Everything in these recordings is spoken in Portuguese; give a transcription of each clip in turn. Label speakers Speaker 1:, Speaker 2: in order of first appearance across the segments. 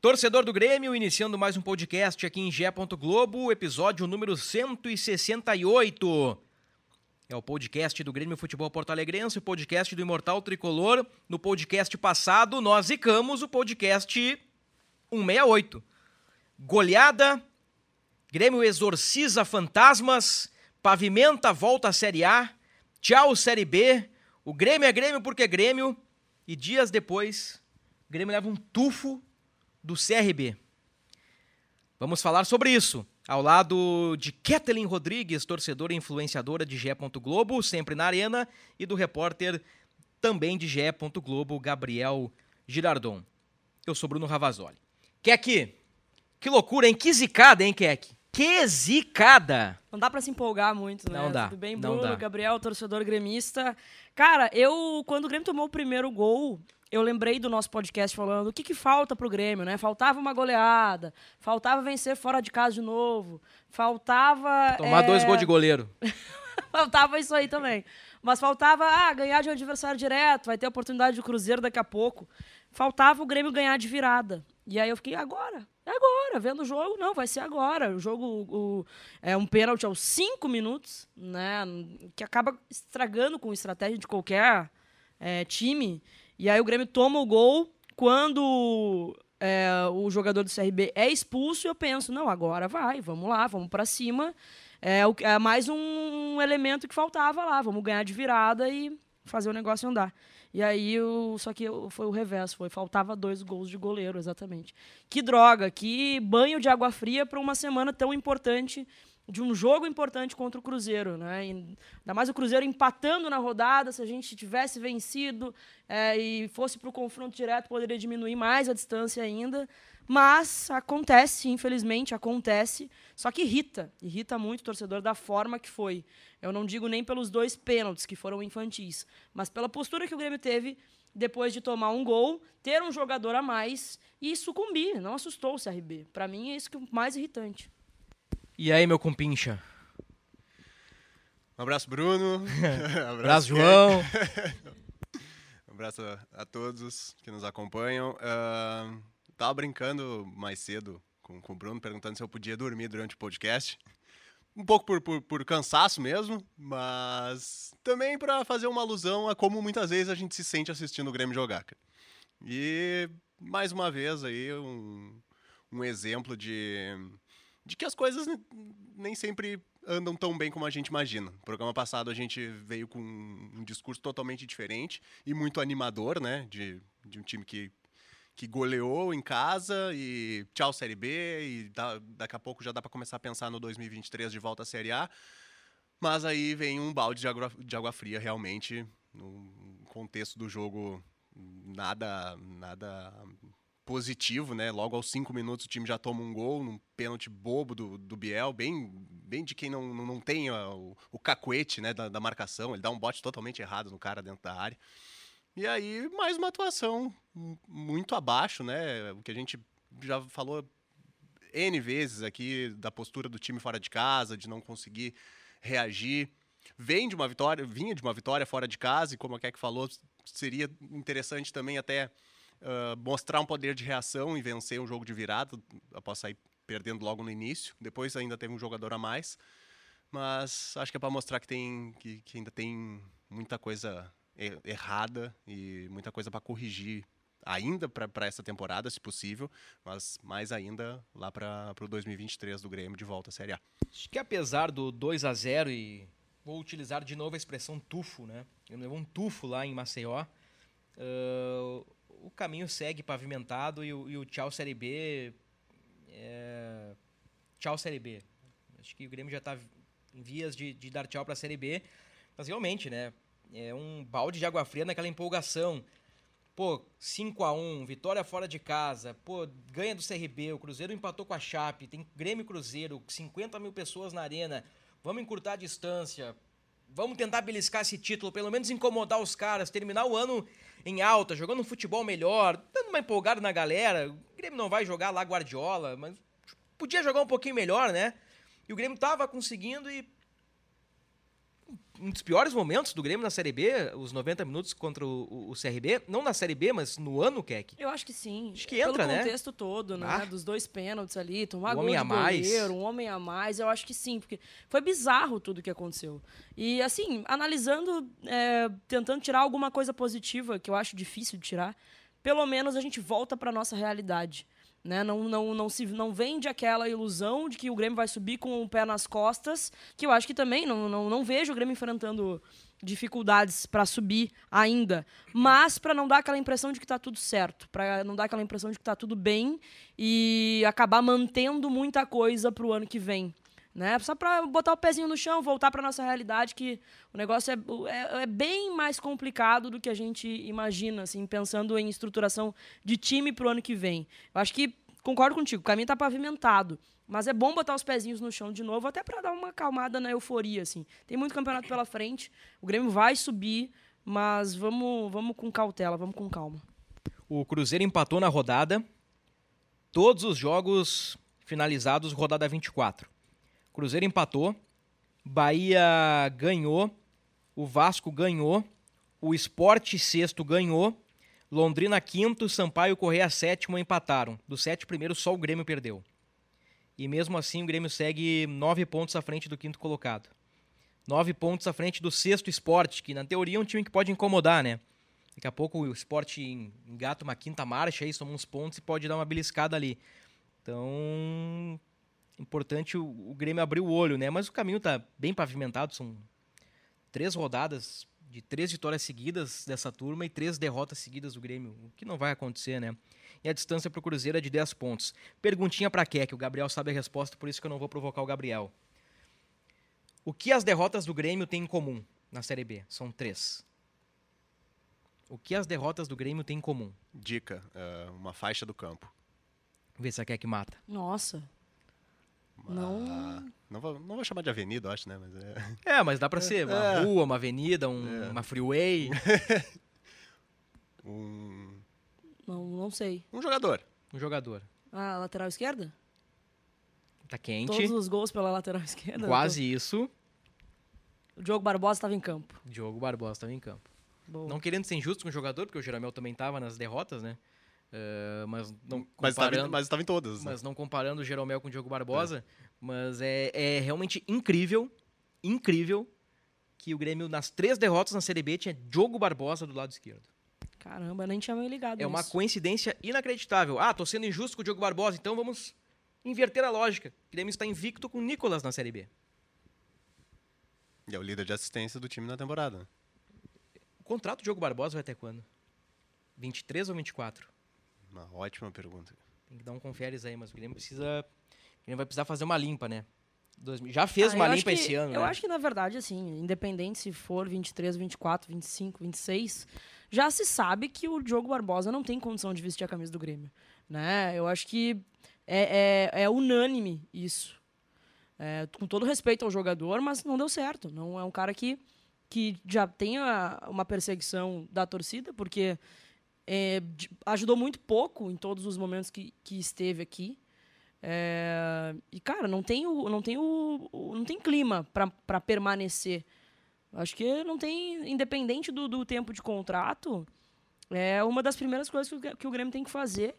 Speaker 1: Torcedor do Grêmio, iniciando mais um podcast aqui em Gé. Globo, episódio número 168. É o podcast do Grêmio Futebol Porto Alegrense, o podcast do Imortal Tricolor. No podcast passado, nós zicamos o podcast 168. Goleada, Grêmio exorciza fantasmas, pavimenta volta à Série A, tchau Série B, o Grêmio é Grêmio porque é Grêmio, e dias depois, Grêmio leva um tufo do CRB. Vamos falar sobre isso, ao lado de Kathleen Rodrigues, torcedora e influenciadora de GE. Globo, sempre na arena, e do repórter também de GE. Globo, Gabriel Girardon. Eu sou Bruno Ravazoli. Kek, que loucura, hein? Que zicada, hein, Kek? Que zicada!
Speaker 2: Não dá pra se empolgar muito, né?
Speaker 1: Não dá,
Speaker 2: Tudo bem, Bruno,
Speaker 1: dá.
Speaker 2: Gabriel, torcedor gremista. Cara, eu, quando o Grêmio tomou o primeiro gol, eu lembrei do nosso podcast falando o que, que falta pro Grêmio, né? Faltava uma goleada, faltava vencer fora de casa de novo, faltava...
Speaker 1: Tomar
Speaker 2: é,
Speaker 1: dois gols de goleiro.
Speaker 2: faltava isso aí também. Mas faltava, ah, ganhar de um adversário direto, vai ter oportunidade de Cruzeiro daqui a pouco. Faltava o Grêmio ganhar de virada. E aí eu fiquei, agora, é agora, vendo o jogo, não, vai ser agora. O jogo o- é um pênalti aos cinco minutos, né? Que acaba estragando com estratégia de qualquer é, time. E aí o Grêmio toma o gol quando é, o jogador do CRB é expulso, eu penso, não, agora vai, vamos lá, vamos pra cima. É, é mais um elemento que faltava lá, vamos ganhar de virada e fazer o negócio andar. E aí, o, só que foi o reverso, foi faltava dois gols de goleiro, exatamente. Que droga, que banho de água fria para uma semana tão importante, de um jogo importante contra o Cruzeiro, né? E ainda mais o Cruzeiro empatando na rodada, se a gente tivesse vencido é, e fosse para o confronto direto, poderia diminuir mais a distância ainda. Mas acontece, infelizmente, acontece. Só que irrita, irrita muito o torcedor da forma que foi. Eu não digo nem pelos dois pênaltis que foram infantis, mas pela postura que o Grêmio teve depois de tomar um gol, ter um jogador a mais e sucumbir. Não assustou o CRB. Para mim é isso que é o mais irritante.
Speaker 1: E aí, meu compincha?
Speaker 3: Um abraço, Bruno.
Speaker 1: Abraço, João.
Speaker 3: Um abraço a, a todos que nos acompanham. Ah, tava brincando mais cedo com, com o Bruno, perguntando se eu podia dormir durante o podcast. Um pouco por, por, por cansaço mesmo, mas também para fazer uma alusão a como muitas vezes a gente se sente assistindo o Grêmio jogar. cara. E mais uma vez aí um, um exemplo de, de que as coisas ne- nem sempre andam tão bem como a gente imagina. No programa passado a gente veio com um discurso totalmente diferente e muito animador, né? De, de um time que, que goleou em casa e tchau Série B e dá- daqui a pouco já dá para começar a pensar no 2023 de volta à Série A. Mas aí vem um balde de água, de água fria realmente no contexto do jogo nada nada positivo, né? Logo aos cinco minutos o time já toma um gol num pênalti bobo do, do Biel, bem, bem de quem não, não, não tem o, o cacuete né, da, da marcação. Ele dá um bote totalmente errado no cara dentro da área. E aí, mais uma atuação mu- muito abaixo, né? O que a gente já falou N vezes aqui da postura do time fora de casa, de não conseguir reagir. Vem de uma vitória, vinha de uma vitória fora de casa, e como a Keck falou, seria interessante também até ah, mostrar um poder de reação e vencer um jogo de virada, após sair perdendo logo no início. Depois ainda teve um jogador a mais. Mas acho que é para mostrar que, tem, que, que ainda tem muita coisa errada e muita coisa para corrigir ainda para essa temporada, se possível, mas mais ainda lá para o 2023 do Grêmio de volta à Série A.
Speaker 1: Acho que apesar do 2 a 0 e vou utilizar de novo a expressão tufo, né? Eu levou um tufo lá em Maceió. Uh, o caminho segue pavimentado e o, e o tchau Série B. É... Tchau Série B. Acho que o Grêmio já está em vias de, de dar tchau para a Série B. Mas realmente, né? É um balde de água fria naquela empolgação. Pô, 5 a 1 vitória fora de casa. Pô, ganha do CRB. O Cruzeiro empatou com a Chape. Tem Grêmio Cruzeiro. 50 mil pessoas na arena. Vamos encurtar a distância. Vamos tentar beliscar esse título, pelo menos incomodar os caras, terminar o ano em alta, jogando um futebol melhor, dando uma empolgada na galera. O Grêmio não vai jogar lá Guardiola, mas podia jogar um pouquinho melhor, né? E o Grêmio tava conseguindo e um dos piores momentos do Grêmio na Série B, os 90 minutos contra o, o, CRB, não na Série B, mas no ano, Keck?
Speaker 2: Eu acho que sim.
Speaker 1: Acho que entra,
Speaker 2: Pelo
Speaker 1: né?
Speaker 2: contexto todo, né? Ah. Dos dois pênaltis ali, tomar
Speaker 1: um
Speaker 2: gol
Speaker 1: homem a mais.
Speaker 2: goleiro, um homem a mais, eu acho que sim, porque foi bizarro tudo o que aconteceu. E, assim, analisando, é, tentando tirar alguma coisa positiva, que eu acho difícil de tirar, pelo menos a gente volta para nossa realidade. Né? Não, não, não, se, não vende aquela ilusão de que o Grêmio vai subir com o pé nas costas, que eu acho que também não, não, não vejo o Grêmio enfrentando dificuldades para subir ainda, mas para não dar aquela impressão de que está tudo certo, para não dar aquela impressão de que está tudo bem e acabar mantendo muita coisa para o ano que vem. Né? Só para botar o pezinho no chão, voltar para nossa realidade, que o negócio é, é, é, bem mais complicado do que a gente imagina, assim, pensando em estruturação de time para o ano que vem. Eu acho que concordo contigo, o caminho está pavimentado. Mas é bom botar os pezinhos no chão de novo, até para dar uma acalmada na euforia, assim. Tem muito campeonato pela frente, o Grêmio vai subir, mas vamos, vamos com cautela, vamos com calma.
Speaker 1: O Cruzeiro empatou na rodada, todos os jogos finalizados, rodada 24. Cruzeiro empatou, Bahia ganhou, o Vasco ganhou, o Esporte sexto ganhou, Londrina quinto, Sampaio Correia sétimo empataram. Dos sete primeiros, só o Grêmio perdeu. E mesmo assim o Grêmio segue nove pontos à frente do quinto colocado. Nove pontos à frente do sexto esporte, que na teoria é um time que pode incomodar, né? Daqui a pouco o esporte engata uma quinta marcha aí, soma uns pontos e pode dar uma beliscada ali. Então, importante o, o Grêmio abrir o olho, né? Mas o caminho está bem pavimentado, são três rodadas de três vitórias seguidas dessa turma e três derrotas seguidas do Grêmio, o que não vai acontecer, né? e a distância para o Cruzeiro é de 10 pontos. Perguntinha para que o Gabriel sabe a resposta, por isso que eu não vou provocar o Gabriel. O que as derrotas do Grêmio têm em comum na Série B? São três. O que as derrotas do Grêmio têm em comum?
Speaker 3: Dica, uh, uma faixa do campo.
Speaker 1: Vê se a que mata.
Speaker 2: Nossa. Não...
Speaker 3: Não vou, não vou chamar de avenida, eu acho, né? Mas é...
Speaker 1: é, mas dá pra ser uma é. rua, uma avenida, um, é. uma freeway.
Speaker 3: um
Speaker 2: não, não sei.
Speaker 3: Um jogador.
Speaker 1: Um jogador.
Speaker 2: Ah, lateral esquerda?
Speaker 1: Tá quente.
Speaker 2: Todos os gols pela lateral esquerda.
Speaker 1: Quase tô... isso.
Speaker 2: O Diogo Barbosa estava em campo.
Speaker 1: Diogo Barbosa estava em campo.
Speaker 2: Boa.
Speaker 1: Não querendo ser injusto com o jogador, porque o Jeromel também estava nas derrotas, né? Uh, mas não
Speaker 3: estava, mas estava em todas.
Speaker 1: Né? Mas não comparando o Jeromel com o Diogo Barbosa. É. Mas é, é realmente incrível, incrível que o Grêmio, nas três derrotas na Série B, tinha Diogo Barbosa do lado esquerdo.
Speaker 2: Caramba, nem tinha me ligado
Speaker 1: É uma coincidência inacreditável. Ah, tô sendo injusto com o Diogo Barbosa, então vamos inverter a lógica. O Grêmio está invicto com o Nicolas na Série B.
Speaker 3: E é o líder de assistência do time na temporada.
Speaker 1: O contrato do Diogo Barbosa vai até quando? 23 ou 24?
Speaker 3: Uma ótima pergunta.
Speaker 1: Tem que dar um conferes aí, mas o Grêmio precisa. O Grêmio vai precisar fazer uma limpa, né? Já fez ah, uma limpa
Speaker 2: que,
Speaker 1: esse ano,
Speaker 2: Eu
Speaker 1: né?
Speaker 2: acho que, na verdade, assim, independente se for 23, 24, 25, 26, já se sabe que o Diogo Barbosa não tem condição de vestir a camisa do Grêmio. Né? Eu acho que é, é, é unânime isso. É, com todo respeito ao jogador, mas não deu certo. Não é um cara que, que já tem uma perseguição da torcida, porque é, ajudou muito pouco em todos os momentos que, que esteve aqui. É, e, cara, não tem, o, não tem, o, o não tem clima para permanecer Acho que não tem, independente do, do tempo de contrato, é uma das primeiras coisas que o, que o Grêmio tem que fazer.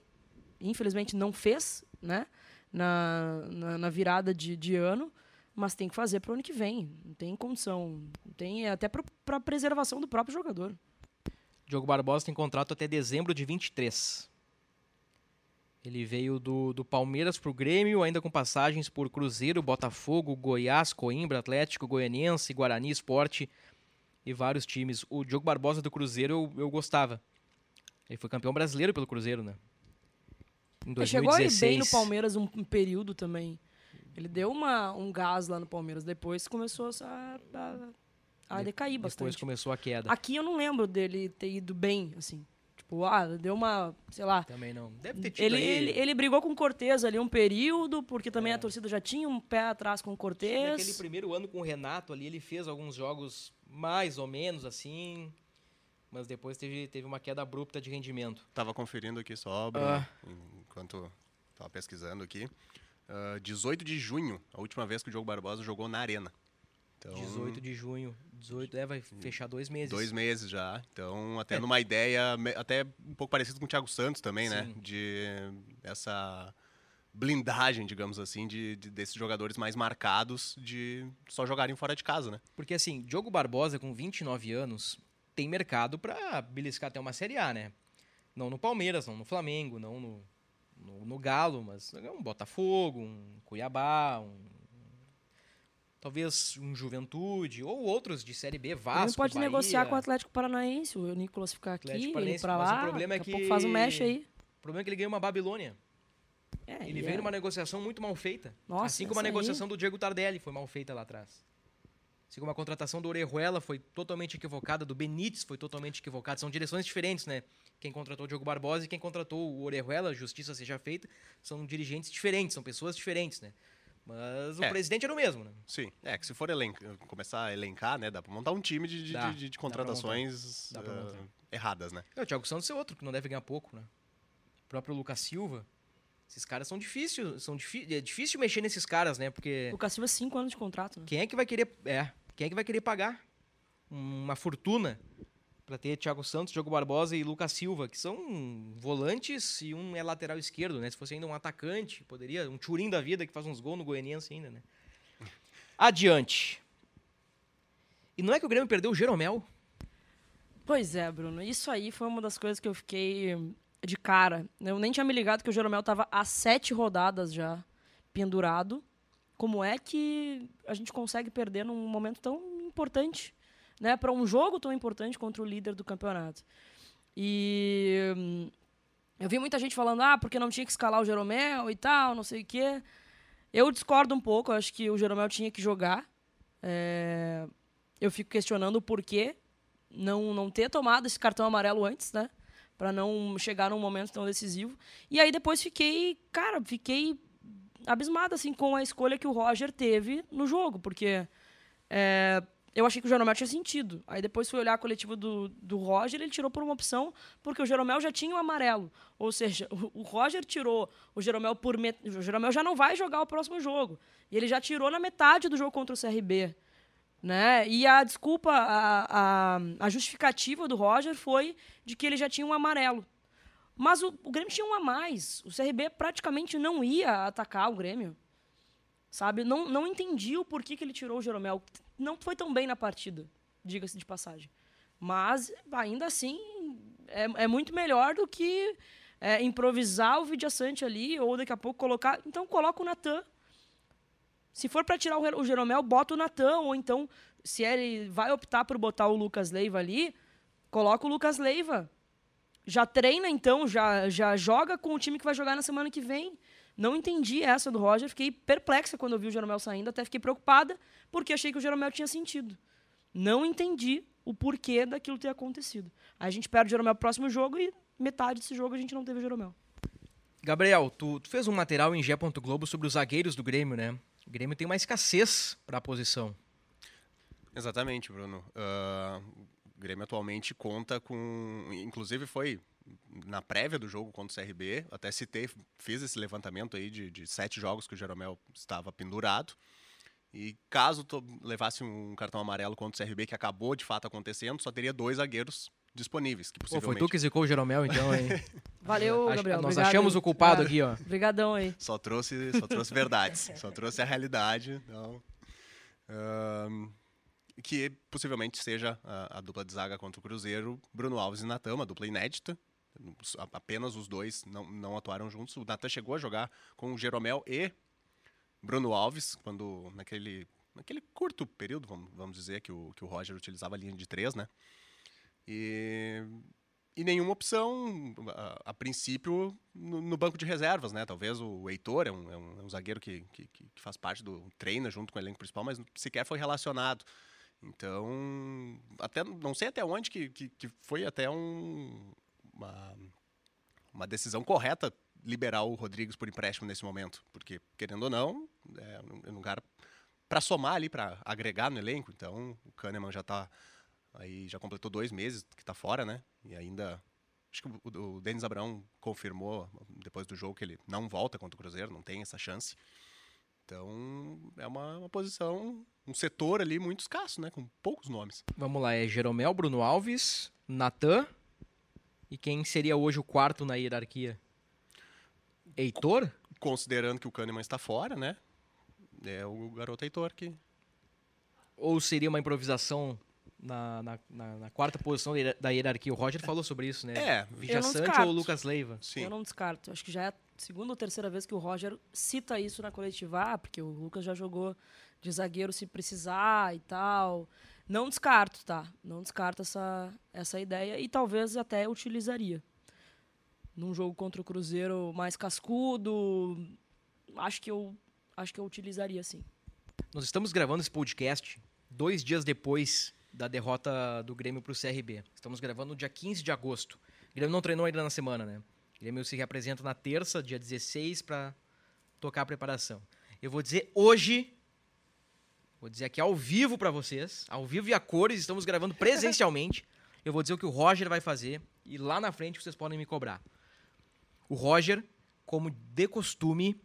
Speaker 2: Infelizmente não fez, né? Na, na, na virada de, de ano, mas tem que fazer para o ano que vem. Não tem condição. Tem até para a preservação do próprio jogador.
Speaker 1: Diogo Barbosa tem contrato até dezembro de 23. Ele veio do, do Palmeiras pro Grêmio, ainda com passagens por Cruzeiro, Botafogo, Goiás, Coimbra, Atlético, Goianiense, Guarani, Esporte e vários times. O Diogo Barbosa do Cruzeiro eu, eu gostava. Ele foi campeão brasileiro pelo Cruzeiro, né? Em
Speaker 2: Ele Chegou ele
Speaker 1: 2016.
Speaker 2: bem no Palmeiras um, um período também. Ele deu uma, um gás lá no Palmeiras. Depois começou a, a, a decair
Speaker 1: Depois
Speaker 2: bastante.
Speaker 1: começou a queda.
Speaker 2: Aqui eu não lembro dele ter ido bem, assim. Tipo, ah, deu uma, sei lá.
Speaker 1: Também não. Deve ter tido
Speaker 2: Ele,
Speaker 1: aí-
Speaker 2: ele, ele brigou com o Cortez ali um período, porque também
Speaker 1: É.
Speaker 2: a torcida já tinha um pé atrás com o
Speaker 1: Naquele
Speaker 2: Cortez.
Speaker 1: primeiro ano com o Renato ali, ele fez alguns jogos mais ou menos assim, mas depois teve, teve uma queda abrupta de rendimento.
Speaker 3: Tava conferindo aqui só, Bruno,
Speaker 1: Ah.
Speaker 3: enquanto tava pesquisando aqui. Ah, 18 de junho, a última vez que o Diogo Barbosa jogou na Arena. Então,
Speaker 1: 18 de junho, 18, é, vai fechar dois meses.
Speaker 3: Dois meses já. Então, até numa ideia, até um pouco parecido com o Thiago Santos também, né?
Speaker 1: Sim.
Speaker 3: De essa blindagem, digamos assim, de, de- desses jogadores mais marcados de só jogarem fora de casa, né?
Speaker 1: Porque assim, Diogo Barbosa com 29 anos tem mercado pra beliscar até uma Série A, né? Não no Palmeiras, não no Flamengo, não no, no, no Galo, mas um Botafogo, um Cuiabá, um talvez um Juventude ou outros de Série B,
Speaker 2: Ele
Speaker 1: Vasco,
Speaker 2: não pode
Speaker 1: Bahia.
Speaker 2: negociar com o Atlético Paranaense, o Nicolas ficar aqui,
Speaker 1: Atlético
Speaker 2: ele pra
Speaker 1: mas o
Speaker 2: lá,
Speaker 1: problema é que-
Speaker 2: faz um mexe aí.
Speaker 1: O problema é que ele ganhou uma Babilônia.
Speaker 2: É,
Speaker 1: Ele veio
Speaker 2: é-
Speaker 1: numa negociação muito mal feita.
Speaker 2: Nossa,
Speaker 1: assim como a
Speaker 2: essa aí-
Speaker 1: negociação do Diego Tardelli foi mal feita lá atrás. Assim como a contratação do Orejuela foi totalmente equivocada, do Benítez foi totalmente equivocada. São direções diferentes, né? Quem contratou o Diogo Barbosa e quem contratou o Orejuela, justiça seja feita, são dirigentes diferentes, são pessoas diferentes, né? Mas o
Speaker 3: É.
Speaker 1: presidente era o mesmo, né?
Speaker 3: Sim, é que se for elenca- começar a elencar, né, dá pra montar um time de, de,
Speaker 1: Dá,
Speaker 3: de- de
Speaker 1: dá pra
Speaker 3: contratações
Speaker 1: Dá pra montar.
Speaker 3: erradas, né?
Speaker 1: É, o Thiago Santos é outro que não deve ganhar pouco, né? O próprio Lucas Silva. Esses caras são difíceis, são difí- é difícil mexer nesses caras, né? Porque
Speaker 2: O Silva, cinco anos de contrato, né?
Speaker 1: Quem é que vai querer. É, quem é que vai querer pagar uma fortuna para ter Thiago Santos, Diogo Barbosa e Lucas Silva, que são volantes e um é lateral esquerdo, né? Se fosse ainda um atacante, poderia. Um Turim da vida que faz uns gols no Goianiense ainda, né? Adiante. E não é que o Grêmio perdeu o Jeromel?
Speaker 2: Pois é, Bruno. Isso aí foi uma das coisas que eu fiquei de cara. Eu nem tinha me ligado que o Jeromel tava há sete rodadas já pendurado. Como é que a gente consegue perder num momento tão importante, né? Para um jogo tão importante contra o líder do campeonato. E hum, eu vi muita gente falando, ah, porque não tinha que escalar o Jeromel e tal, não sei o quê. Eu discordo um pouco, eu acho que o Jeromel tinha que jogar. É, Eu fico questionando o porquê não, não ter tomado esse cartão amarelo antes, né? Pra não chegar num momento tão decisivo. E aí depois fiquei, cara, fiquei abismada, assim, com a escolha que o Roger teve no jogo, porque é, eu achei que o Jeromel tinha sentido. Aí depois fui olhar a coletiva do, do Roger, ele tirou por uma opção, porque o Jeromel já tinha o amarelo. Ou seja, o, o Roger tirou o Jeromel por... Met... O Jeromel já não vai jogar o próximo jogo. E ele já tirou na metade do jogo contra o CRB. Né? E a desculpa, a, a, a justificativa do Roger foi de que ele já tinha um amarelo. Mas o, o Grêmio tinha um a mais. O CRB praticamente não ia atacar o Grêmio. Sabe? Não, não entendi o porquê que ele tirou o Jeromel. Não foi tão bem na partida, diga-se de passagem. Mas, ainda assim, é, é muito melhor do que é, improvisar o Vidia Sante ali, ou daqui a pouco colocar. Então, coloca o Natan. Se for para tirar o Jeromel, bota o Natan, ou então, se ele vai optar por botar o Lucas Leiva ali, coloca o Lucas Leiva. Já treina, então, já, já joga com o time que vai jogar na semana que vem. Não entendi essa do Roger, fiquei perplexa quando eu vi o Jeromel saindo, até fiquei preocupada, porque achei que o Jeromel tinha sentido. Não entendi o porquê daquilo ter acontecido. Aí a gente perde o Jeromel pro próximo jogo e metade desse jogo a gente não teve o Jeromel.
Speaker 1: Gabriel, tu, tu fez um material em Gé. Globo sobre os zagueiros do Grêmio, né? O Grêmio tem uma escassez para a posição.
Speaker 3: Exatamente, Bruno. Ah, o Grêmio atualmente conta com. Inclusive foi na prévia do jogo contra o CRB, até citei, fiz esse levantamento aí de, de sete jogos que o Jeromel estava pendurado. E caso tu levasse um cartão amarelo contra o CRB, que acabou de fato acontecendo, só teria dois zagueiros disponíveis. Que
Speaker 1: Pô, foi
Speaker 3: possivelmente
Speaker 1: tu que zicou o Jeromel, então, hein?
Speaker 2: Valeu,
Speaker 1: Ach-
Speaker 2: Gabriel.
Speaker 1: Nós
Speaker 2: obrigado.
Speaker 1: achamos o culpado aqui, ó.
Speaker 2: Obrigadão aí.
Speaker 3: só trouxe, só trouxe verdades, só trouxe a realidade. Então, ahn, que possivelmente seja a, a dupla de zaga contra o Cruzeiro, Bruno Alves e Natan, uma dupla inédita. Apenas os dois não, não atuaram juntos. O Natan chegou a jogar com o Jeromel e Bruno Alves, quando naquele, naquele curto período, vamos, vamos dizer, que o, que o Roger utilizava a linha de três, né? E, e nenhuma opção, a, a princípio, no, no banco de reservas, né? Talvez o Heitor é um, é um, é um zagueiro que, que, que que faz parte do treina junto com o elenco principal, mas sequer foi relacionado. Então, até não sei até onde que, que, que foi até um, uma, uma decisão correta liberar o Rodrigues por empréstimo nesse momento, porque querendo ou não, é um- um lugar para somar ali, para agregar no elenco. Então, o Kahneman já está aí já completou dois meses que está fora, né? E ainda acho que o, o Denis Abraão confirmou depois do jogo que ele não volta contra o Cruzeiro, não tem essa chance. Então, é uma, uma posição, um setor ali muito escasso, né? Com poucos nomes.
Speaker 1: Vamos lá, é Jeromel, Bruno Alves, Natan. E quem seria hoje o quarto na hierarquia? Heitor?
Speaker 3: Considerando que o Kahneman está fora, né? É o garoto Heitor que.
Speaker 1: Ou seria uma improvisação na, na, na- na quarta posição da hier- da hierarquia? O Roger falou sobre isso, né?
Speaker 3: É,
Speaker 2: Eu não
Speaker 1: Sante ou Lucas Leiva?
Speaker 3: Sim.
Speaker 2: Eu não descarto. Acho que já é a segunda ou terceira vez que o Roger cita isso na coletiva, ah, porque o Lucas já jogou de zagueiro se precisar e tal. Não descarto, tá? Não descarto essa, essa ideia e talvez até utilizaria. Num jogo contra o Cruzeiro mais cascudo, acho que eu acho que eu utilizaria sim.
Speaker 1: Nós estamos gravando esse podcast dois dias depois da derrota do Grêmio para o CRB. Estamos gravando no dia 15 de agosto. O Grêmio não treinou ainda na semana, né? O Grêmio se reapresenta na terça, dia 16, para tocar a preparação. Eu vou dizer hoje, vou dizer aqui ao vivo para vocês, ao vivo e a cores, estamos gravando presencialmente. Eu vou dizer o que o Roger vai fazer e lá na frente vocês podem me cobrar. O Roger, como de costume,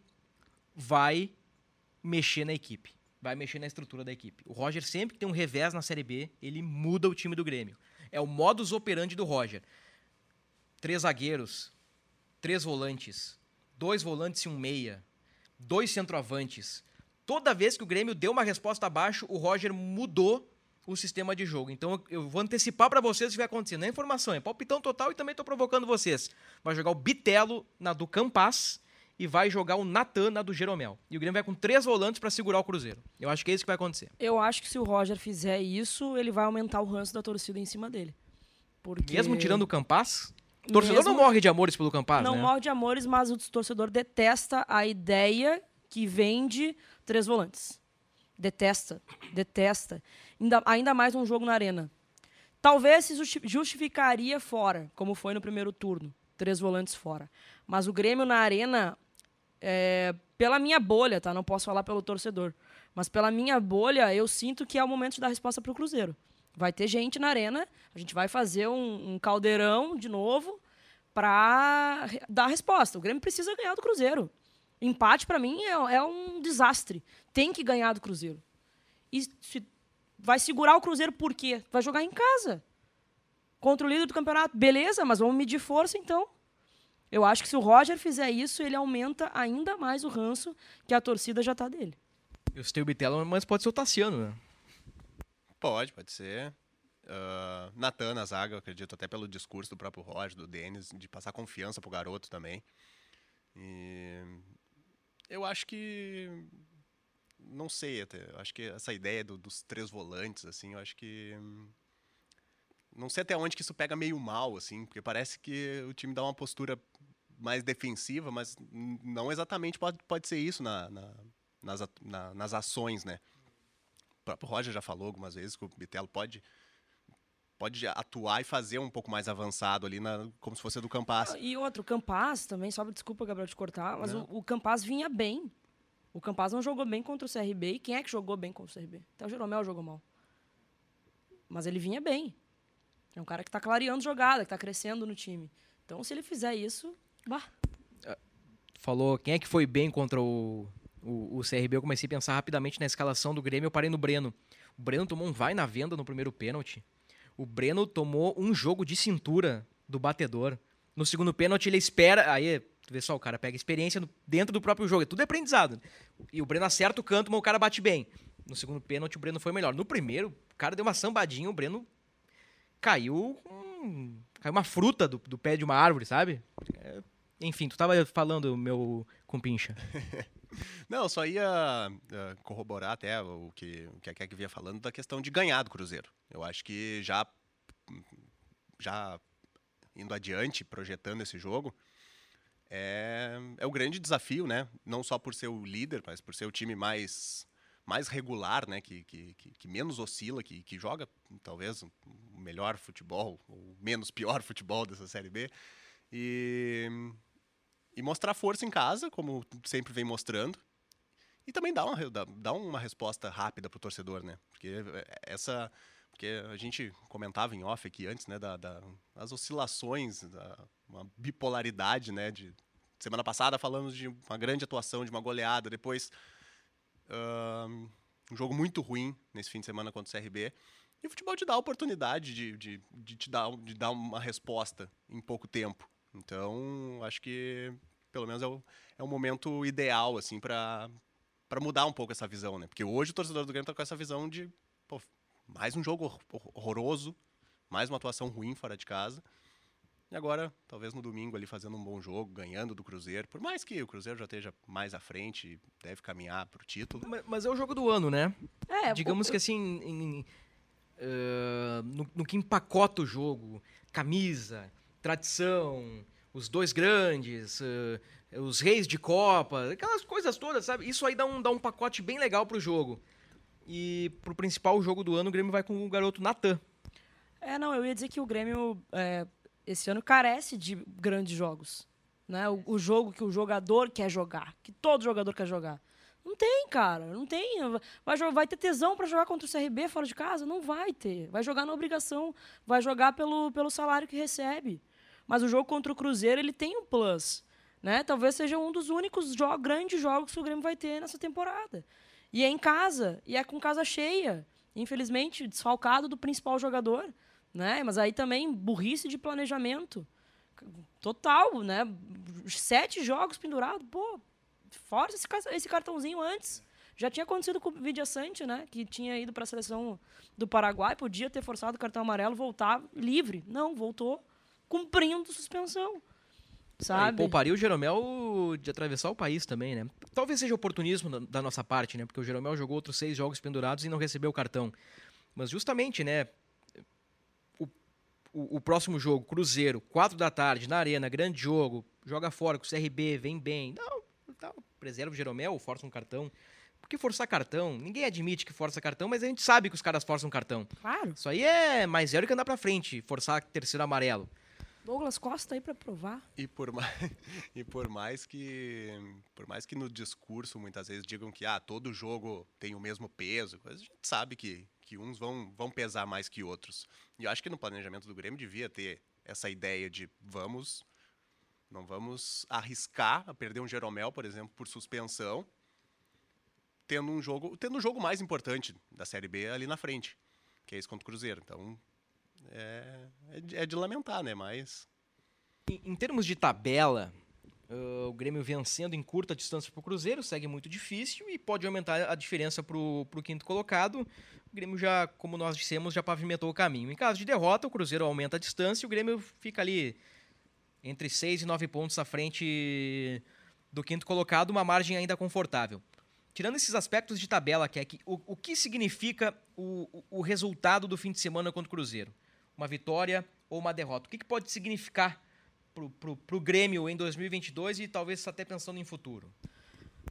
Speaker 1: vai mexer na equipe. Vai mexer na estrutura da equipe. O Roger, sempre que tem um revés na Série B, ele muda o time do Grêmio. É o modus operandi do Roger. Três zagueiros, três volantes, dois volantes e um meia, dois centroavantes. Toda vez que o Grêmio deu uma resposta abaixo, o Roger mudou o sistema de jogo. Então eu- vou antecipar para vocês o que vai acontecer. Não é informação, é palpitão total e também estou provocando vocês. Vai jogar o Bitelo na do Campas e vai jogar o Natan na do Jeromel. E o Grêmio vai com três volantes para segurar o Cruzeiro. Eu acho que é isso que vai acontecer.
Speaker 2: Eu acho que se o Roger fizer isso, ele vai aumentar o ranço da torcida em cima dele. Porque
Speaker 1: Mesmo tirando o Campas, o torcedor
Speaker 2: Mesmo-
Speaker 1: não morre de amores pelo Campas,
Speaker 2: não
Speaker 1: né?
Speaker 2: morre de amores, mas o torcedor detesta a ideia que vende três volantes. Detesta, detesta. Ainda, ainda mais um jogo na arena. Talvez se justi- justificaria fora, como foi no primeiro turno. Três volantes fora. Mas o Grêmio na arena, é, pela minha bolha, tá? Não posso falar pelo torcedor. Mas pela minha bolha, eu sinto que é o momento de dar resposta pro Cruzeiro. Vai ter gente na arena, a gente vai fazer um, um caldeirão de novo para dar resposta. O Grêmio precisa ganhar do Cruzeiro. Empate, para mim, é, é um desastre. Tem que ganhar do Cruzeiro. E se vai segurar o Cruzeiro por quê? Vai jogar em casa. Contra o líder do campeonato. Beleza, mas vamos medir força então. Eu acho que se o Roger fizer isso, ele aumenta ainda mais o ranço que a torcida já tá dele.
Speaker 1: Eu citei o Bitelo, mas pode ser o Tassiano, né?
Speaker 3: Pode, pode ser. Uh, Natan na zaga, eu acredito, até pelo discurso do próprio Roger, do Denis, de passar confiança pro garoto também. E eu acho que. Não sei até. Eu acho que essa ideia do- dos três volantes, assim, eu acho que. Não sei até onde que isso pega meio mal, assim, porque parece que o time dá uma postura mais defensiva, mas não exatamente pode, pode ser isso na, na- nas, na- nas ações, né? O próprio Roger já falou algumas vezes que o Bitelo pode pode atuar e fazer um pouco mais avançado ali, na, como se fosse do Campas.
Speaker 2: E outro, o Campaz também, só desculpa, Gabriel, te cortar, mas
Speaker 3: Não.
Speaker 2: o, o Campaz vinha bem. O Campaz não jogou bem contra o CRB. E quem é que jogou bem contra o CRB? Até o Jeromel jogou mal. Mas ele vinha bem. É um cara que tá clareando jogada, que tá crescendo no time. Então, se ele fizer isso, bah,
Speaker 1: Falou quem é que foi bem contra o, o, o CRB. Eu comecei a pensar rapidamente na escalação do Grêmio. Eu parei no Breno. O Breno tomou um vai na venda no primeiro pênalti. O Breno tomou um jogo de cintura do batedor. No segundo pênalti, ele espera. Aí, tu vê só, o cara pega experiência dentro do próprio jogo. É tudo aprendizado. E o Breno acerta o canto, mas o cara bate bem. No segundo pênalti, o Breno foi melhor. No primeiro, o cara deu uma sambadinha, o Breno caiu com caiu uma fruta do, do pé de uma árvore, sabe? É, enfim, tu tava falando, meu compincha.
Speaker 3: Não, só ia uh, corroborar até o que, o que a Keck vinha falando da questão de ganhar do Cruzeiro. Eu acho que já, já indo adiante, projetando esse jogo, é, é o grande desafio, né? Não só por ser o líder, mas por ser o time mais, mais regular, né? Que, que, que, que menos oscila, que, que joga talvez o melhor futebol, ou menos pior futebol dessa Série B. E, e mostrar força em casa, como sempre vem mostrando. E também dar uma, uma resposta rápida para o torcedor, né? Porque essa porque a gente comentava em off aqui antes, né, da, da as oscilações, da, uma bipolaridade, né, de semana passada falamos de uma grande atuação, de uma goleada, depois um, um jogo muito ruim nesse fim de semana contra o CRB. E o futebol te dá a oportunidade de, de, de te dar, de dar uma resposta em pouco tempo. Então, acho que pelo menos é o, é o momento ideal, assim, para mudar um pouco essa visão, né? Porque hoje o torcedor do Grêmio tá com essa visão de, pô, mais um jogo horroroso, mais uma atuação ruim fora de casa. E agora, talvez no domingo ali fazendo um bom jogo, ganhando do Cruzeiro. Por mais que o Cruzeiro já esteja mais à frente, deve caminhar para o título.
Speaker 1: Mas, mas, é o jogo do ano, né?
Speaker 2: É,
Speaker 1: Digamos que assim, em, uh, no, no, que empacota o jogo, camisa, tradição, os dois grandes, uh, os reis de Copa, aquelas coisas todas, sabe? Isso aí dá um, dá um pacote bem legal pro jogo. E pro principal jogo do ano, o Grêmio vai com o garoto Natan.
Speaker 2: É, não, eu ia dizer que o Grêmio é, esse ano carece de grandes jogos. Né? O, o, jogo que o jogador quer jogar, que todo jogador quer jogar. Não tem, cara, não tem. Vai, vai ter tesão para jogar contra o CRB fora de casa? Não vai ter. Vai jogar na obrigação, vai jogar pelo, pelo salário que recebe. Mas o jogo contra o Cruzeiro, ele tem um plus. Né? Talvez seja um dos únicos jo grandes jogos que o Grêmio vai ter nessa temporada. E é em casa, e é com casa cheia. Infelizmente, desfalcado do principal jogador. Né? Mas aí também burrice de planejamento. Total, né? Sete jogos pendurados. Pô, fora esse, esse cartãozinho antes. Já tinha acontecido com o Vidia Sante, né? Que tinha ido para a seleção do Paraguai, podia ter forçado o cartão amarelo, voltar livre. Não, voltou cumprindo suspensão. Sabe?
Speaker 1: E pouparia o Jeromel de atravessar o país também, né? Talvez seja oportunismo da nossa parte, né? Porque o Jeromel jogou outros seis jogos pendurados e não recebeu o cartão. Mas justamente, né? O, o, o próximo jogo, Cruzeiro, quatro da tarde, na Arena, grande jogo, joga fora com o CRB, vem bem. Não, não preserva o Jeromel, força um cartão. Porque forçar cartão, ninguém admite que força cartão, mas a gente sabe que os caras forçam cartão.
Speaker 2: Claro.
Speaker 1: Isso aí é mais zero que andar pra frente, forçar terceiro amarelo.
Speaker 2: Douglas Costa aí para provar.
Speaker 3: E por mais e por mais que por mais que no discurso muitas vezes digam que ah, todo jogo tem o mesmo peso, a gente sabe que que uns vão vão pesar mais que outros. E eu acho que no planejamento do Grêmio devia ter essa ideia de vamos não vamos arriscar a perder um Jeromel, por exemplo, por suspensão, tendo um jogo, tendo o um jogo mais importante da Série B ali na frente, que é esse contra o Cruzeiro. Então, é, é, de, é de lamentar, né? Mas.
Speaker 1: Em, em termos de tabela, uh, o Grêmio vencendo em curta distância para o Cruzeiro segue muito difícil e pode aumentar a diferença para o quinto colocado. O Grêmio já, como nós dissemos, já pavimentou o caminho. Em caso de derrota, o Cruzeiro aumenta a distância e o Grêmio fica ali entre 6 e 9 pontos à frente do quinto colocado, uma margem ainda confortável. Tirando esses aspectos de tabela, que o, o que significa o, o resultado do fim de semana contra o Cruzeiro? Uma vitória ou uma derrota. O que, que pode significar para o Grêmio em 2022 e talvez até pensando em futuro?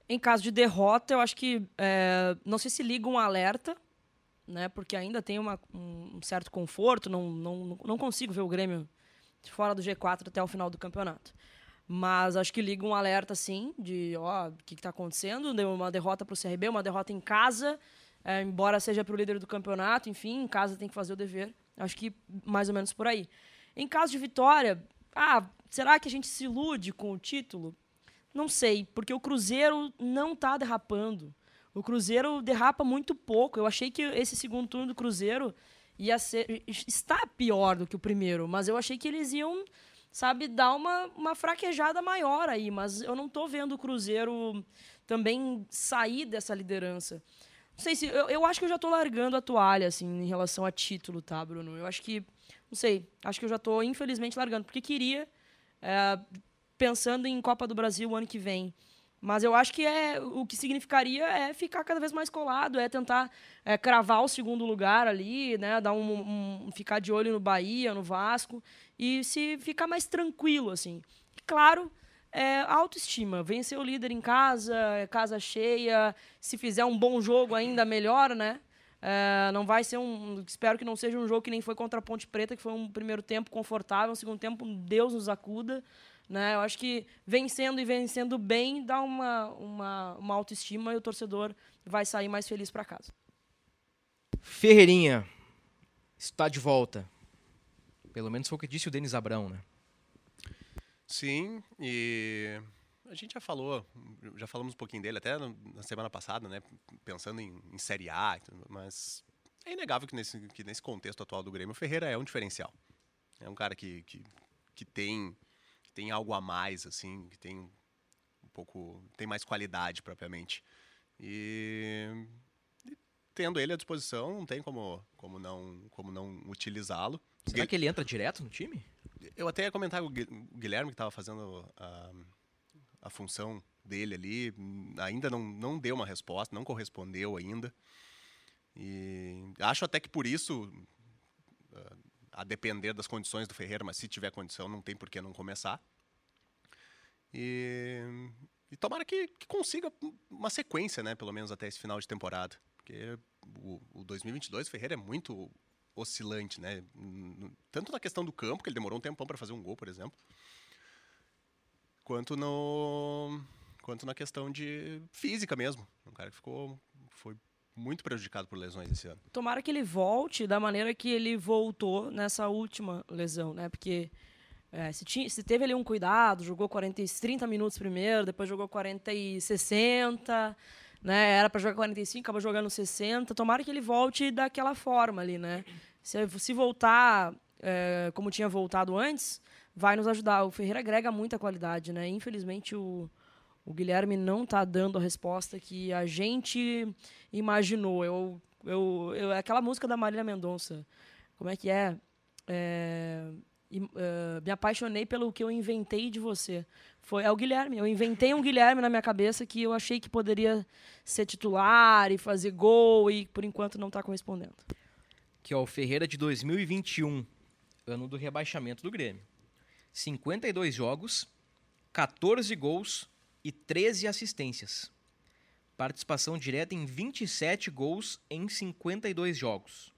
Speaker 2: Em caso de derrota, eu acho que é, não sei se liga um alerta, né? Porque ainda tem uma, um certo conforto, não, não, não consigo ver o Grêmio fora do G4 até o final do campeonato. Mas acho que liga um alerta, sim, de ó, o que está acontecendo. Deu uma derrota para o CRB, uma derrota em casa, é, embora seja para o líder do campeonato, enfim, em casa tem que fazer o dever. Acho que mais ou menos por aí. Em caso de vitória, ah, será que a gente se ilude com o título? Não sei, porque o Cruzeiro não está derrapando. O Cruzeiro derrapa muito pouco. Eu achei que esse segundo turno do Cruzeiro ia ser está pior do que o primeiro, mas eu achei que eles iam, sabe, dar uma, uma fraquejada maior aí, mas eu não estou vendo o Cruzeiro também sair dessa liderança. Não sei se. Eu, eu acho que eu já tô largando a toalha, assim, em relação a título, tá, Bruno? Eu acho que Não sei, acho que eu já tô infelizmente largando, porque queria, é, pensando em Copa do Brasil ano que vem. Mas eu acho que é o que significaria é ficar cada vez mais colado, é tentar é, cravar o segundo lugar ali, né, dar um, um, ficar de olho no Bahia, no Vasco e se ficar mais tranquilo assim. E, claro, é, autoestima, vencer o líder em casa, casa cheia, se fizer um bom jogo ainda melhor, né? É, não vai ser um. Espero que não seja um jogo que nem foi contra a Ponte Preta, que foi um primeiro tempo confortável, um segundo tempo, Deus nos acuda. Né? Eu acho que vencendo e vencendo bem dá uma, uma, uma autoestima e o torcedor vai sair mais feliz para casa.
Speaker 1: Ferreirinha está de volta. Pelo menos foi o que disse o Denis Abrão, né?
Speaker 3: Sim, e a gente já falou, já falamos um pouquinho dele até na semana passada, né? Pensando em, em Série A, mas é inegável que nesse, que nesse contexto atual do Grêmio, o Ferreira é um diferencial. É um cara que, que, que tem tem algo a mais, assim, que tem um pouco. tem mais qualidade propriamente. E, e tendo ele à disposição, não tem como, como não, como não utilizá-lo.
Speaker 1: Será que ele entra direto no time?
Speaker 3: Eu até ia comentar o Guilherme que estava fazendo a, a função dele ali, ainda não, não deu uma resposta, não correspondeu ainda. E acho até que por isso, a depender das condições do Ferreira, mas se tiver condição, não tem por que não começar. E, e tomara que, que, consiga uma sequência, né, pelo menos até esse final de temporada. Porque o, o 2022 o Ferreira é muito oscilante, né? Tanto na questão do campo, que ele demorou um tempão para fazer um gol, por exemplo, quanto no quanto na questão de física mesmo. Um cara que ficou foi muito prejudicado por lesões esse ano.
Speaker 2: Tomara que ele volte da maneira que ele voltou nessa última lesão, né? Porque é, se, tinha, se teve ali um cuidado, jogou 40, 30 minutos primeiro, depois jogou 40 e 60, né? Era para jogar 45, acabou jogando 60. Tomara que ele volte daquela forma ali, né? Se, se voltar é, como tinha voltado antes, vai nos ajudar. O Ferreira agrega muita qualidade, né? Infelizmente o o Guilherme não está dando a resposta que a gente imaginou. Eu, eu, eu, aquela música da Marília Mendonça, como é que é? é uh, me apaixonei pelo que eu inventei de você. Foi é o Guilherme. Eu inventei um Guilherme na minha cabeça que eu achei que poderia ser titular e fazer gol e por enquanto não está correspondendo.
Speaker 1: Que é o Ferreira de 2021, ano do rebaixamento do Grêmio. 52 jogos, 14 gols, e 13 assistências. Participação direta em 27 gols em 52 jogos.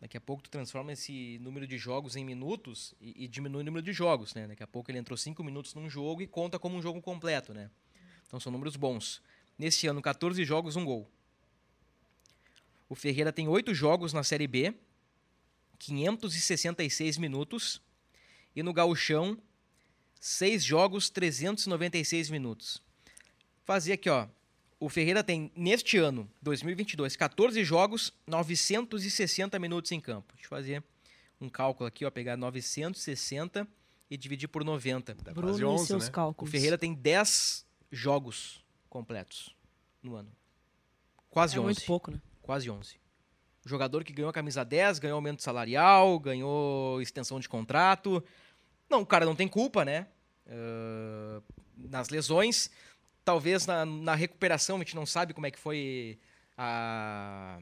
Speaker 1: Daqui a pouco tu transforma esse número de jogos em minutos e, e diminui o número de jogos, né? Daqui a pouco ele entrou 5 minutos num jogo e conta como um jogo completo, né? Então são números bons. Nesse ano, 14 jogos, um gol. O Ferreira tem 8 jogos na Série B, 566 minutos. E no Gauchão, 6 jogos, 396 minutos. Fazer aqui, ó. O Ferreira tem, neste ano, 2022, 14 jogos, 960 minutos em campo. Deixa eu fazer um cálculo aqui, ó. Pegar 960 e dividir por 90.
Speaker 2: Dá Bruno quase 11, seus né? cálculos.
Speaker 1: O Ferreira tem 10 jogos completos no ano. Quase
Speaker 2: é
Speaker 1: 11.
Speaker 2: muito pouco, né?
Speaker 1: Quase 11. O jogador que ganhou a camisa 10, ganhou aumento salarial, ganhou extensão de contrato. Não, o cara não tem culpa, né? uh, nas lesões. Talvez na, na, recuperação, a gente não sabe como é que foi a.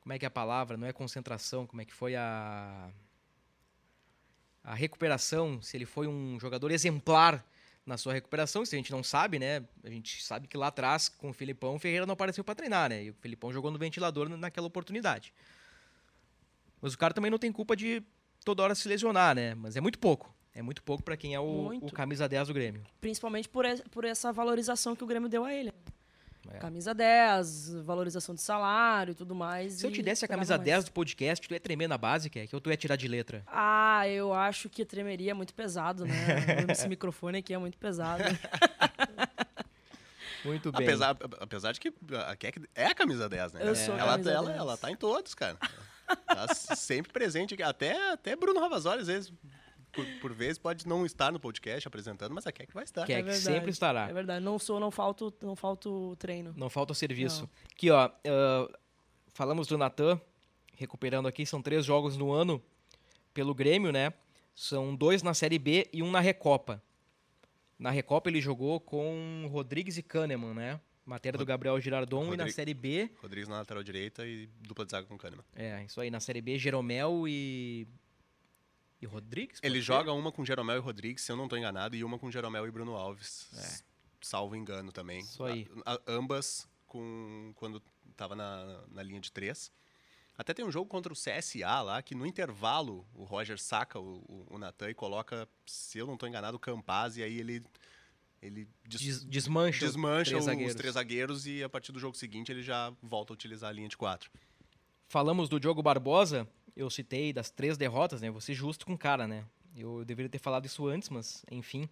Speaker 1: Como é que é a palavra? Não é concentração, como é que foi a. A recuperação, se ele foi um jogador exemplar na sua recuperação, isso a gente não sabe, né? A gente sabe que lá atrás, com o Filipão, o Ferreira não apareceu para treinar, né? E o Filipão jogou no ventilador naquela oportunidade. Mas o cara também não tem culpa de toda hora se lesionar, né? Mas é muito pouco. É muito pouco para quem é o, o, camisa 10 do Grêmio.
Speaker 2: Principalmente por, por essa valorização que o Grêmio deu a ele. É. Camisa 10, valorização de salário e tudo mais.
Speaker 1: Se eu te desse a camisa mais. 10 do podcast, tu ia tremer na base, que é? Que ou tu ia tirar de letra?
Speaker 2: Ah, eu acho que tremeria muito pesado, né? Esse microfone aqui é muito pesado.
Speaker 1: muito bem.
Speaker 3: Apesar, apesar de que a Keck é a camisa 10, né?
Speaker 2: Eu sou
Speaker 3: ela, ela, ela tá em todos, cara. Tá sempre presente. Até, até Bruno Ravazoli, às vezes, por, por vezes pode não estar no podcast apresentando, mas a Keck vai estar.
Speaker 1: Keck é sempre estará.
Speaker 2: É verdade, não sou, não falto, não falto treino.
Speaker 1: Não falta serviço. Não. Aqui, ó, uh, falamos do Natan, recuperando aqui, são três jogos no ano. pelo Grêmio, né? São dois na Série B e um na Recopa. Na Recopa ele jogou com Rodrigues e Kahneman, né? Matéria do Gabriel Girardon e na
Speaker 3: Rodrigo-
Speaker 1: Série B,
Speaker 3: Rodrigues na lateral direita e dupla de zaga com Kahneman.
Speaker 1: é, isso aí, na Série B, Jeromel e e Rodrigues?
Speaker 3: Ele
Speaker 1: ser?
Speaker 3: joga uma com Jeromel e Rodrigues, se eu não tô enganado, e uma com Jeromel e Bruno Alves.
Speaker 1: É.
Speaker 3: Salvo engano também.
Speaker 1: Isso aí.
Speaker 3: A- a- ambas com quando tava na, na linha de três. Até tem um jogo contra o CSA lá, que no intervalo o Roger saca o, o, o Natan e coloca, se eu não tô enganado, o Campaz, e aí ele, ele des-
Speaker 1: Des- desmancha,
Speaker 3: desmancha
Speaker 1: três
Speaker 3: os três zagueiros e a partir do jogo seguinte ele já volta a utilizar a linha de quatro.
Speaker 1: Falamos do Diogo Barbosa, eu citei das três derrotas, né? Vou ser justo com o cara, né? Eu, eu deveria ter falado isso antes, mas enfim.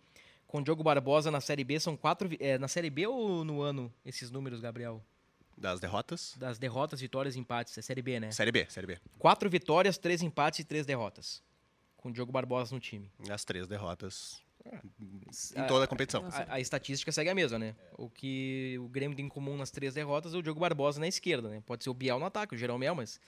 Speaker 1: Com o Diogo Barbosa na Série B são quatro. É, na Série B ou no ano esses números, Gabriel?
Speaker 3: Das derrotas?
Speaker 1: Das derrotas, vitórias e empates. É Série B, né?
Speaker 3: Série B, Série B.
Speaker 1: Quatro vitórias, três empates e três derrotas. Com o Diogo Barbosa no time.
Speaker 3: As três derrotas
Speaker 1: Ah.
Speaker 3: em toda a competição.
Speaker 1: A, a estatística segue a mesma, né? O que o Grêmio tem em comum nas três derrotas é o Diogo Barbosa na esquerda, né? Pode ser o Biel no ataque, o Jeromel, mas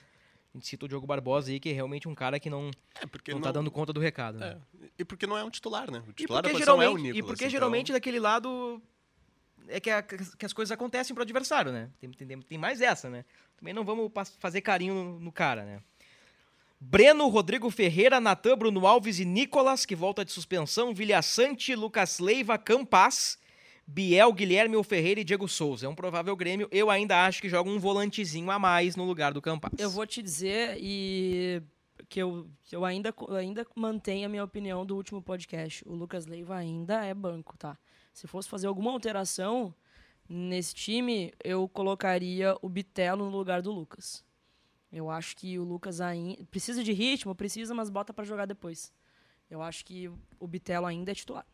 Speaker 1: a gente cita o Diogo Barbosa aí, que é realmente um cara que não,
Speaker 3: É,
Speaker 1: não, tá dando conta do recado, né?
Speaker 3: É, E porque não é um titular, né? O titular da posição é o Nicolas.
Speaker 1: e porque
Speaker 3: então-
Speaker 1: geralmente daquele lado é que, a- que as coisas acontecem pro adversário, né? Tem, tem, tem mais essa, né? Também não vamos fazer carinho no, no cara, né? Breno, Rodrigo Ferreira, Natan, Bruno Alves e Nicolas, que volta de suspensão, Vilhaçante, Lucas Leiva, Campas, Biel, Guilherme ou Ferreira e Diego Souza. É um provável Grêmio. Eu ainda acho que joga um volantezinho a mais no lugar do Campas.
Speaker 2: Eu vou te dizer e que eu, eu ainda, ainda mantenho a minha opinião do último podcast. O Lucas Leiva ainda é banco, tá? Se fosse fazer alguma alteração nesse time, eu colocaria o Bitelo no lugar do Lucas. Eu acho que o Lucas ainda precisa de ritmo, precisa, mas bota pra jogar depois. Eu acho que o Bitelo ainda é titular.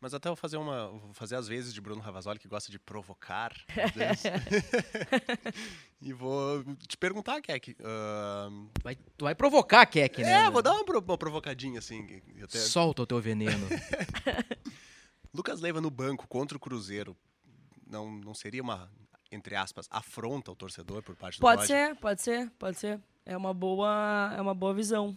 Speaker 3: Mas até vou fazer uma. Vou fazer as vezes de Bruno Ravazoli, que gosta de provocar. às vezes. e vou te perguntar, Keck. ahn,
Speaker 1: Vai, tu vai provocar, Keck, né?
Speaker 3: é, vou dar uma, uma provocadinha assim. até-
Speaker 1: Solta o teu veneno.
Speaker 3: Lucas Leiva no banco contra o Cruzeiro. Não, não seria uma, entre aspas, afronta ao torcedor por parte do
Speaker 2: Pode
Speaker 3: Roger?
Speaker 2: ser, pode ser, pode ser. É uma boa, é uma boa visão.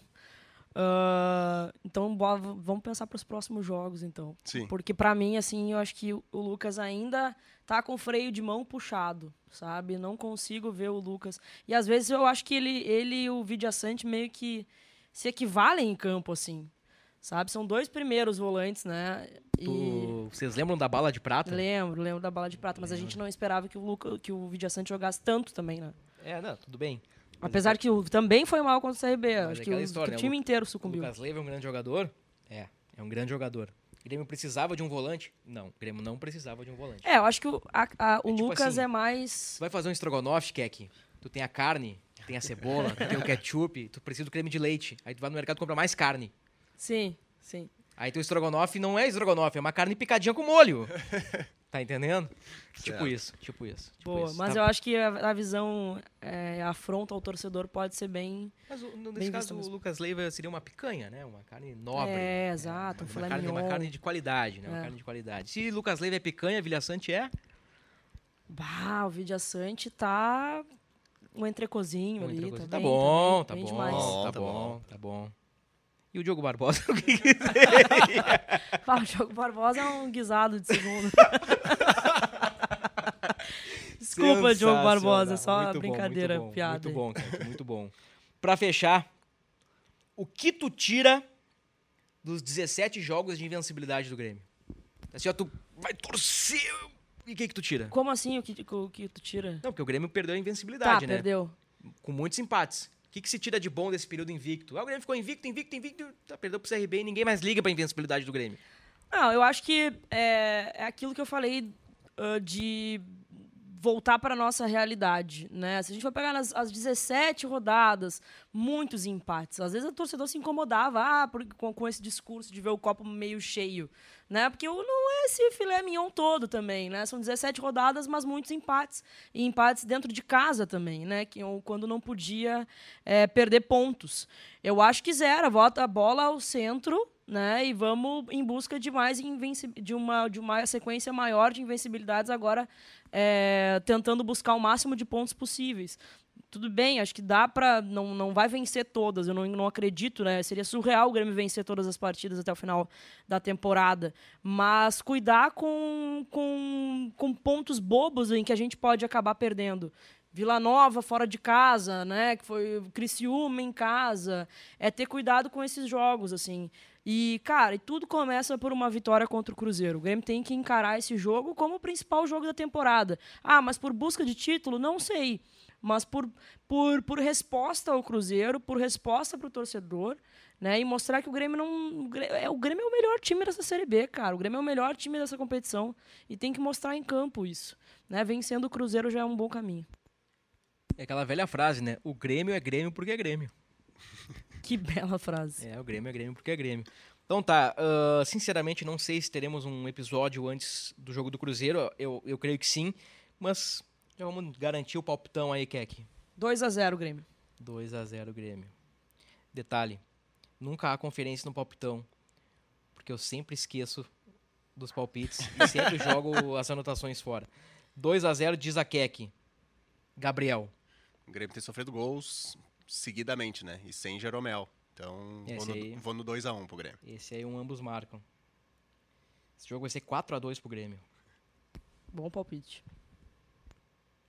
Speaker 2: Ah, então, bo- vamos pensar para os próximos jogos, então.
Speaker 3: Sim.
Speaker 2: Porque para mim, assim, eu acho que o Lucas ainda tá com o freio de mão puxado, sabe? Não consigo ver o Lucas. E às vezes eu acho que ele, ele e o Vidiaçante meio que se equivalem em campo, assim. Sabe? São dois primeiros volantes, né? E
Speaker 1: Tu- Vocês lembram da bala de prata?
Speaker 2: lembro, lembro da bala de prata, mas a gente não esperava que o Luca, que o Vidiaçante jogasse tanto também, né?
Speaker 1: É, não, tudo bem.
Speaker 2: Apesar que o, também foi mal contra o CRB.
Speaker 1: Mas
Speaker 2: Acho
Speaker 1: é
Speaker 2: que o,
Speaker 1: história,
Speaker 2: que o
Speaker 1: né?
Speaker 2: time
Speaker 1: O-
Speaker 2: inteiro
Speaker 1: O
Speaker 2: sucumbiu.
Speaker 1: Lucas Leiva é um grande jogador? É, é um grande jogador. O Grêmio precisava de um volante? Não, o Grêmio não precisava de um volante.
Speaker 2: É, eu acho que o, a- a- o
Speaker 1: É tipo
Speaker 2: Lucas
Speaker 1: assim,
Speaker 2: é mais.
Speaker 1: Tu vai fazer um estrogonofe, Keck, tu tem a carne, tu tem a cebola, tu tem o ketchup, tu precisa do creme de leite. Aí tu vai no mercado comprar mais carne.
Speaker 2: Sim, sim.
Speaker 1: Aí teu estrogonofe não é estrogonofe, é uma carne picadinha com molho. Tá entendendo? Tipo
Speaker 3: Certo.
Speaker 1: isso, tipo isso. Tipo
Speaker 2: Boa,
Speaker 1: isso.
Speaker 2: mas
Speaker 1: Tá-
Speaker 2: eu acho que a, a visão é, afronta ao torcedor pode ser bem.
Speaker 1: Mas o- no-
Speaker 2: Bem
Speaker 1: nesse caso, o. Lucas Leiva seria uma picanha, né? Uma carne nobre.
Speaker 2: É, exato, um
Speaker 1: Uma carne, uma carne de qualidade, né? Uma
Speaker 2: É.
Speaker 1: carne de qualidade. Se Lucas Leiva é picanha, Vilha Sante é?
Speaker 2: Bah, o Vidiaçante tá. Um entrecozinho
Speaker 1: Um
Speaker 2: ali.
Speaker 1: entrecozinho.
Speaker 2: Tá,
Speaker 1: Tá
Speaker 2: bem,
Speaker 1: bom,
Speaker 2: tá
Speaker 1: tá
Speaker 2: bem,
Speaker 1: bom, tá
Speaker 3: Tá
Speaker 1: bom,
Speaker 3: bom.
Speaker 1: tá bom. E o Diogo Barbosa? o que que
Speaker 2: Ah, o Diogo Barbosa é um guisado de segundo. Desculpa, Diogo Barbosa, só.
Speaker 1: Muito bom,
Speaker 2: brincadeira,
Speaker 1: muito bom,
Speaker 2: piada.
Speaker 1: Muito bom, cara, muito bom. Pra fechar, o que tu tira dos 17 jogos de invencibilidade do Grêmio? Assim, ó, tu vai torcer. E o que que tu tira?
Speaker 2: Como assim o que, o que tu tira?
Speaker 1: Não, porque o Grêmio perdeu a
Speaker 2: Tá,
Speaker 1: invencibilidade, né?
Speaker 2: perdeu.
Speaker 1: Com muitos empates. O que, que se tira de bom desse período invicto? Ah, o Grêmio ficou invicto, invicto, invicto, tá, perdeu pro CRB e ninguém mais liga pra invencibilidade do Grêmio.
Speaker 2: Não, eu acho que é, é aquilo que eu falei ah, de voltar para nossa realidade, né? Se a gente for pegar nas as 17 rodadas, muitos empates. Às vezes o torcedor se incomodava ah, por- com, com esse discurso de ver o copo meio cheio, né? Porque não é esse filé mignon todo também, né? São 17 rodadas, mas muitos empates. E empates dentro de casa também, né? Que, quando não podia é, perder pontos. Eu acho que zero, volta a bola ao centro, né? E vamos em busca de mais de uma de uma sequência maior de invencibilidades agora, é, tentando buscar o máximo de pontos possíveis. tudo bem, acho que dá pra. Não, não vai vencer todas, eu não, não acredito, né? Seria surreal o Grêmio vencer todas as partidas até o final da temporada. Mas cuidar com, com, com pontos bobos em que a gente pode acabar perdendo. Vila Nova fora de casa, né? Que foi Criciúma em casa. É ter cuidado com esses jogos, assim. E, cara, tudo começa por uma vitória contra o Cruzeiro. O Grêmio tem que encarar esse jogo como o principal jogo da temporada. Ah, mas por busca de título? Não sei. Mas por, por, por resposta ao Cruzeiro, por resposta para o torcedor, né? E mostrar que o Grêmio não. É, o Grêmio é o melhor time dessa Série B, cara. O Grêmio é o melhor time dessa competição. E tem que mostrar em campo isso. Né? Vencendo o Cruzeiro já é um bom caminho.
Speaker 1: É aquela velha frase, né? O Grêmio é Grêmio porque é Grêmio.
Speaker 2: Que bela frase.
Speaker 1: É, o Grêmio é Grêmio porque é Grêmio. Então tá, uh, sinceramente não sei se teremos um episódio antes do jogo do Cruzeiro, eu, eu creio que sim, mas já vamos garantir o palpitão aí, Keck.
Speaker 2: 2 a 0 Grêmio.
Speaker 1: 2 a 0 Grêmio. Detalhe, nunca há conferência no palpitão, porque eu sempre esqueço dos palpites e sempre jogo as anotações fora. 2 a 0 diz a Keck. Gabriel.
Speaker 3: O Grêmio tem sofrido gols seguidamente, né? E sem Jeromel. Então,
Speaker 1: Esse
Speaker 3: vou
Speaker 1: aí-
Speaker 3: no, vou no 2x1 pro Grêmio.
Speaker 1: Esse aí um ambos marcam. Esse jogo vai ser 4 a 2 pro Grêmio.
Speaker 2: Bom palpite.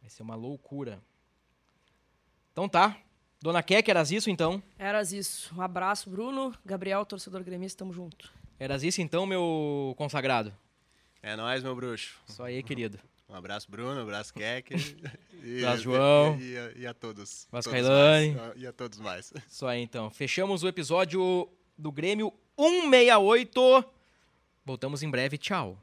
Speaker 1: Vai ser uma loucura. Então tá. Dona Keck, eras isso então?
Speaker 2: Eras isso. Um abraço, Bruno. Gabriel, torcedor gremista, tamo junto.
Speaker 1: Eras isso então, meu consagrado?
Speaker 3: É nóis, meu bruxo.
Speaker 1: Só aí, querido.
Speaker 3: Um abraço, Bruno. Um abraço, Keck. E,
Speaker 1: Abraço, João.
Speaker 3: E, e a- e a todos. Mais. E a todos mais.
Speaker 1: Só aí então. Fechamos o episódio do Grêmio 168. Voltamos em breve. Tchau.